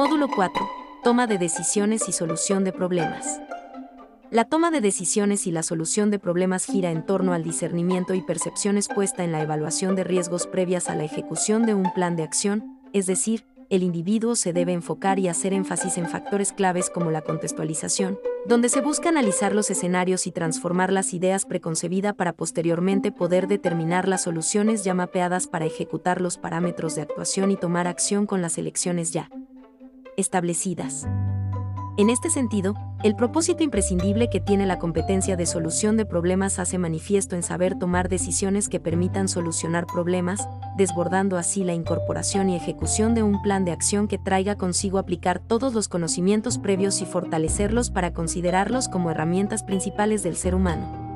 Módulo 4. Toma de decisiones y solución de problemas. La toma de decisiones y la solución de problemas gira en torno al discernimiento y percepción expuesta en la evaluación de riesgos previas a la ejecución de un plan de acción, es decir, el individuo se debe enfocar y hacer énfasis en factores claves como la contextualización, donde se busca analizar los escenarios y transformar las ideas preconcebidas para posteriormente poder determinar las soluciones ya mapeadas para ejecutar los parámetros de actuación y tomar acción con las elecciones ya establecidas. En este sentido, el propósito imprescindible que tiene la competencia de solución de problemas hace manifiesto en saber tomar decisiones que permitan solucionar problemas, desbordando así la incorporación y ejecución de un plan de acción que traiga consigo aplicar todos los conocimientos previos y fortalecerlos para considerarlos como herramientas principales del ser humano.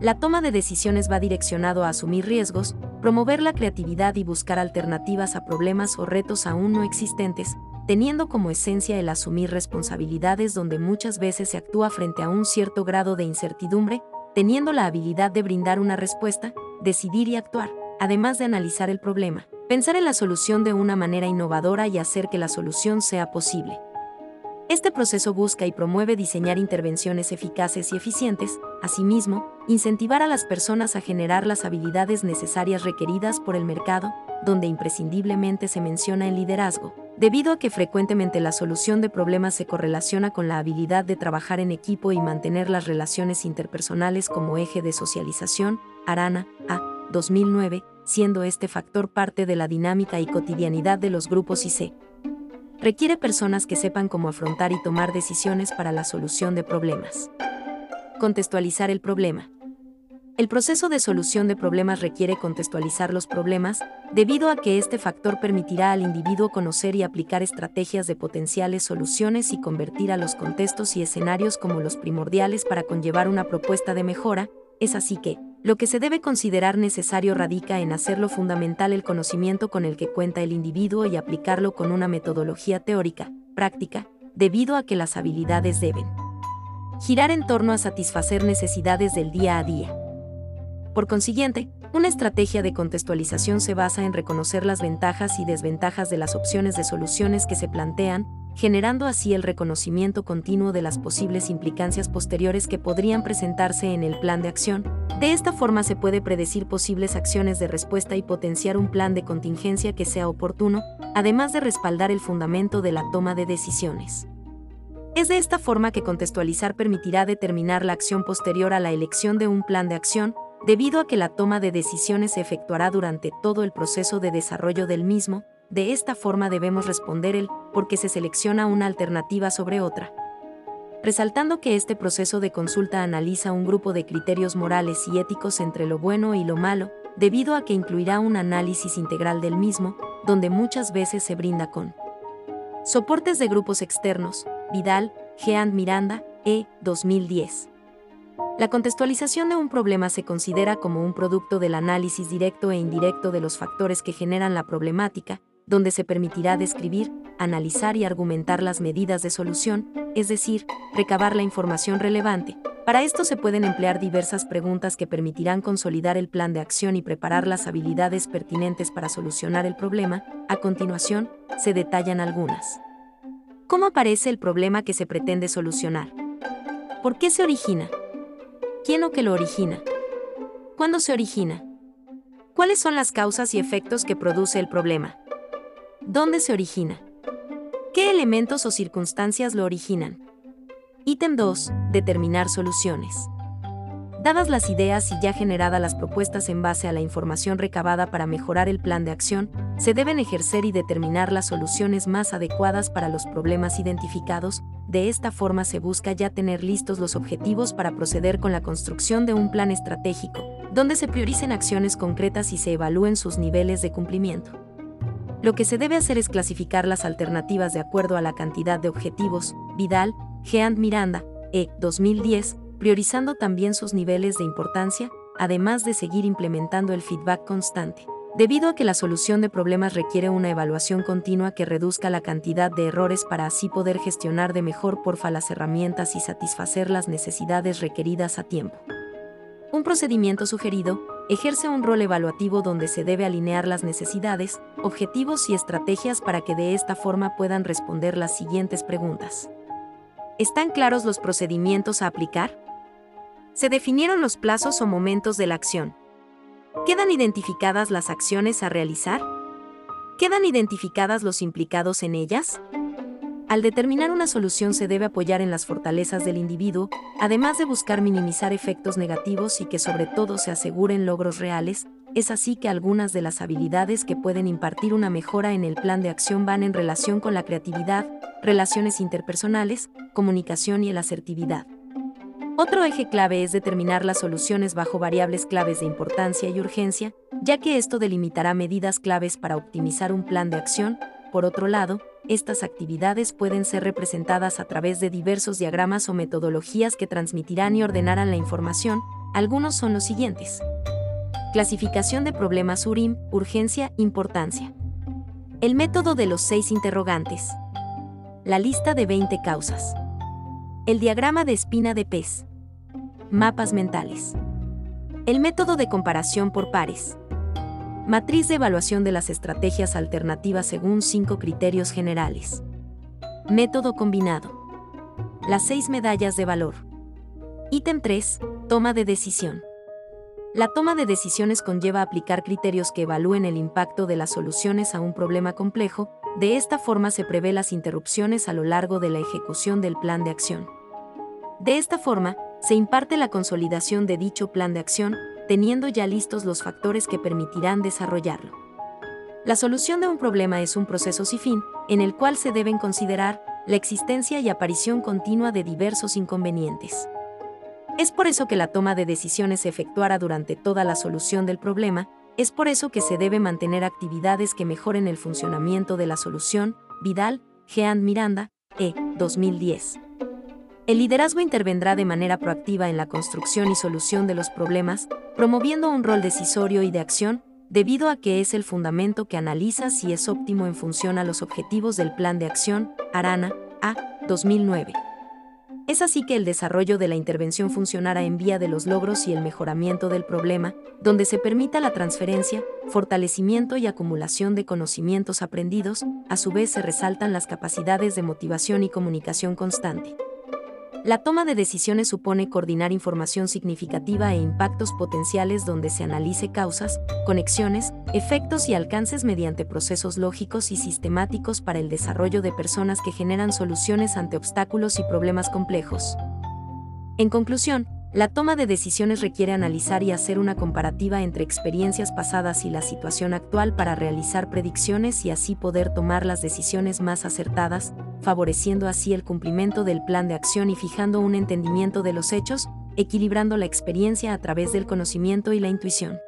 La toma de decisiones va direccionado a asumir riesgos, promover la creatividad y buscar alternativas a problemas o retos aún no existentes, teniendo como esencia el asumir responsabilidades donde muchas veces se actúa frente a un cierto grado de incertidumbre, teniendo la habilidad de brindar una respuesta, decidir y actuar, además de analizar el problema, pensar en la solución de una manera innovadora y hacer que la solución sea posible. Este proceso busca y promueve diseñar intervenciones eficaces y eficientes, asimismo, incentivar a las personas a generar las habilidades necesarias requeridas por el mercado, donde imprescindiblemente se menciona el liderazgo, debido a que frecuentemente la solución de problemas se correlaciona con la habilidad de trabajar en equipo y mantener las relaciones interpersonales como eje de socialización, Arana, A. 2009, siendo este factor parte de la dinámica y cotidianidad de los grupos IC. Requiere personas que sepan cómo afrontar y tomar decisiones para la solución de problemas. Contextualizar el problema. El proceso de solución de problemas requiere contextualizar los problemas, debido a que este factor permitirá al individuo conocer y aplicar estrategias de potenciales soluciones y convertir a los contextos y escenarios como los primordiales para conllevar una propuesta de mejora, es así que, lo que se debe considerar necesario radica en hacerlo fundamental el conocimiento con el que cuenta el individuo y aplicarlo con una metodología teórica, práctica, debido a que las habilidades deben girar en torno a satisfacer necesidades del día a día. Por consiguiente, una estrategia de contextualización se basa en reconocer las ventajas y desventajas de las opciones de soluciones que se plantean, generando así el reconocimiento continuo de las posibles implicancias posteriores que podrían presentarse en el plan de acción. De esta forma se puede predecir posibles acciones de respuesta y potenciar un plan de contingencia que sea oportuno, además de respaldar el fundamento de la toma de decisiones. Es de esta forma que contextualizar permitirá determinar la acción posterior a la elección de un plan de acción, debido a que la toma de decisiones se efectuará durante todo el proceso de desarrollo del mismo, de esta forma debemos responder el por qué se selecciona una alternativa sobre otra. Resaltando que este proceso de consulta analiza un grupo de criterios morales y éticos entre lo bueno y lo malo, debido a que incluirá un análisis integral del mismo, donde muchas veces se brinda con soportes de grupos externos, Vidal, Jean Miranda, E. 2010. La contextualización de un problema se considera como un producto del análisis directo e indirecto de los factores que generan la problemática, donde se permitirá describir, analizar y argumentar las medidas de solución, es decir, recabar la información relevante. Para esto se pueden emplear diversas preguntas que permitirán consolidar el plan de acción y preparar las habilidades pertinentes para solucionar el problema. A continuación, se detallan algunas. ¿Cómo aparece el problema que se pretende solucionar? ¿Por qué se origina? ¿Quién o qué lo origina? ¿Cuándo se origina? ¿Cuáles son las causas y efectos que produce el problema? ¿Dónde se origina? ¿Qué elementos o circunstancias lo originan? Ítem 2. Determinar soluciones. Dadas las ideas y ya generadas las propuestas en base a la información recabada para mejorar el plan de acción, se deben ejercer y determinar las soluciones más adecuadas para los problemas identificados, de esta forma se busca ya tener listos los objetivos para proceder con la construcción de un plan estratégico, donde se prioricen acciones concretas y se evalúen sus niveles de cumplimiento. Lo que se debe hacer es clasificar las alternativas de acuerdo a la cantidad de objetivos, Vidal, Geant Miranda, E. 2010, priorizando también sus niveles de importancia, además de seguir implementando el feedback constante. Debido a que la solución de problemas requiere una evaluación continua que reduzca la cantidad de errores para así poder gestionar de mejor porfa las herramientas y satisfacer las necesidades requeridas a tiempo. Un procedimiento sugerido ejerce un rol evaluativo donde se debe alinear las necesidades, objetivos y estrategias para que de esta forma puedan responder las siguientes preguntas. ¿Están claros los procedimientos a aplicar? ¿Se definieron los plazos o momentos de la acción? ¿Quedan identificadas las acciones a realizar? ¿Quedan identificadas los implicados en ellas? Al determinar una solución se debe apoyar en las fortalezas del individuo, además de buscar minimizar efectos negativos y que sobre todo se aseguren logros reales, es así que algunas de las habilidades que pueden impartir una mejora en el plan de acción van en relación con la creatividad, relaciones interpersonales, comunicación y la asertividad. Otro eje clave es determinar las soluciones bajo variables claves de importancia y urgencia, ya que esto delimitará medidas claves para optimizar un plan de acción. Por otro lado, estas actividades pueden ser representadas a través de diversos diagramas o metodologías que transmitirán y ordenarán la información. Algunos son los siguientes. Clasificación de problemas URIM, urgencia, importancia. El método de los seis interrogantes. La lista de 20 causas. El diagrama de espina de pez. Mapas mentales. El método de comparación por pares. Matriz de evaluación de las estrategias alternativas según cinco criterios generales. Método combinado. Las seis medallas de valor. Ítem 3. Toma de decisión. La toma de decisiones conlleva aplicar criterios que evalúen el impacto de las soluciones a un problema complejo, de esta forma se prevé las interrupciones a lo largo de la ejecución del plan de acción. De esta forma, se imparte la consolidación de dicho plan de acción, teniendo ya listos los factores que permitirán desarrollarlo. La solución de un problema es un proceso sin fin, en el cual se deben considerar la existencia y aparición continua de diversos inconvenientes. Es por eso que la toma de decisiones se efectuará durante toda la solución del problema, es por eso que se debe mantener actividades que mejoren el funcionamiento de la solución, Vidal, Jean Miranda, E. 2010. El liderazgo intervendrá de manera proactiva en la construcción y solución de los problemas, promoviendo un rol decisorio y de acción, debido a que es el fundamento que analiza si es óptimo en función a los objetivos del Plan de Acción, Arana, A. 2009. Es así que el desarrollo de la intervención funcionará en vía de los logros y el mejoramiento del problema, donde se permita la transferencia, fortalecimiento y acumulación de conocimientos aprendidos, a su vez se resaltan las capacidades de motivación y comunicación constante. La toma de decisiones supone coordinar información significativa e impactos potenciales donde se analice causas, conexiones, efectos y alcances mediante procesos lógicos y sistemáticos para el desarrollo de personas que generan soluciones ante obstáculos y problemas complejos. En conclusión, la toma de decisiones requiere analizar y hacer una comparativa entre experiencias pasadas y la situación actual para realizar predicciones y así poder tomar las decisiones más acertadas, favoreciendo así el cumplimiento del plan de acción y fijando un entendimiento de los hechos, equilibrando la experiencia a través del conocimiento y la intuición.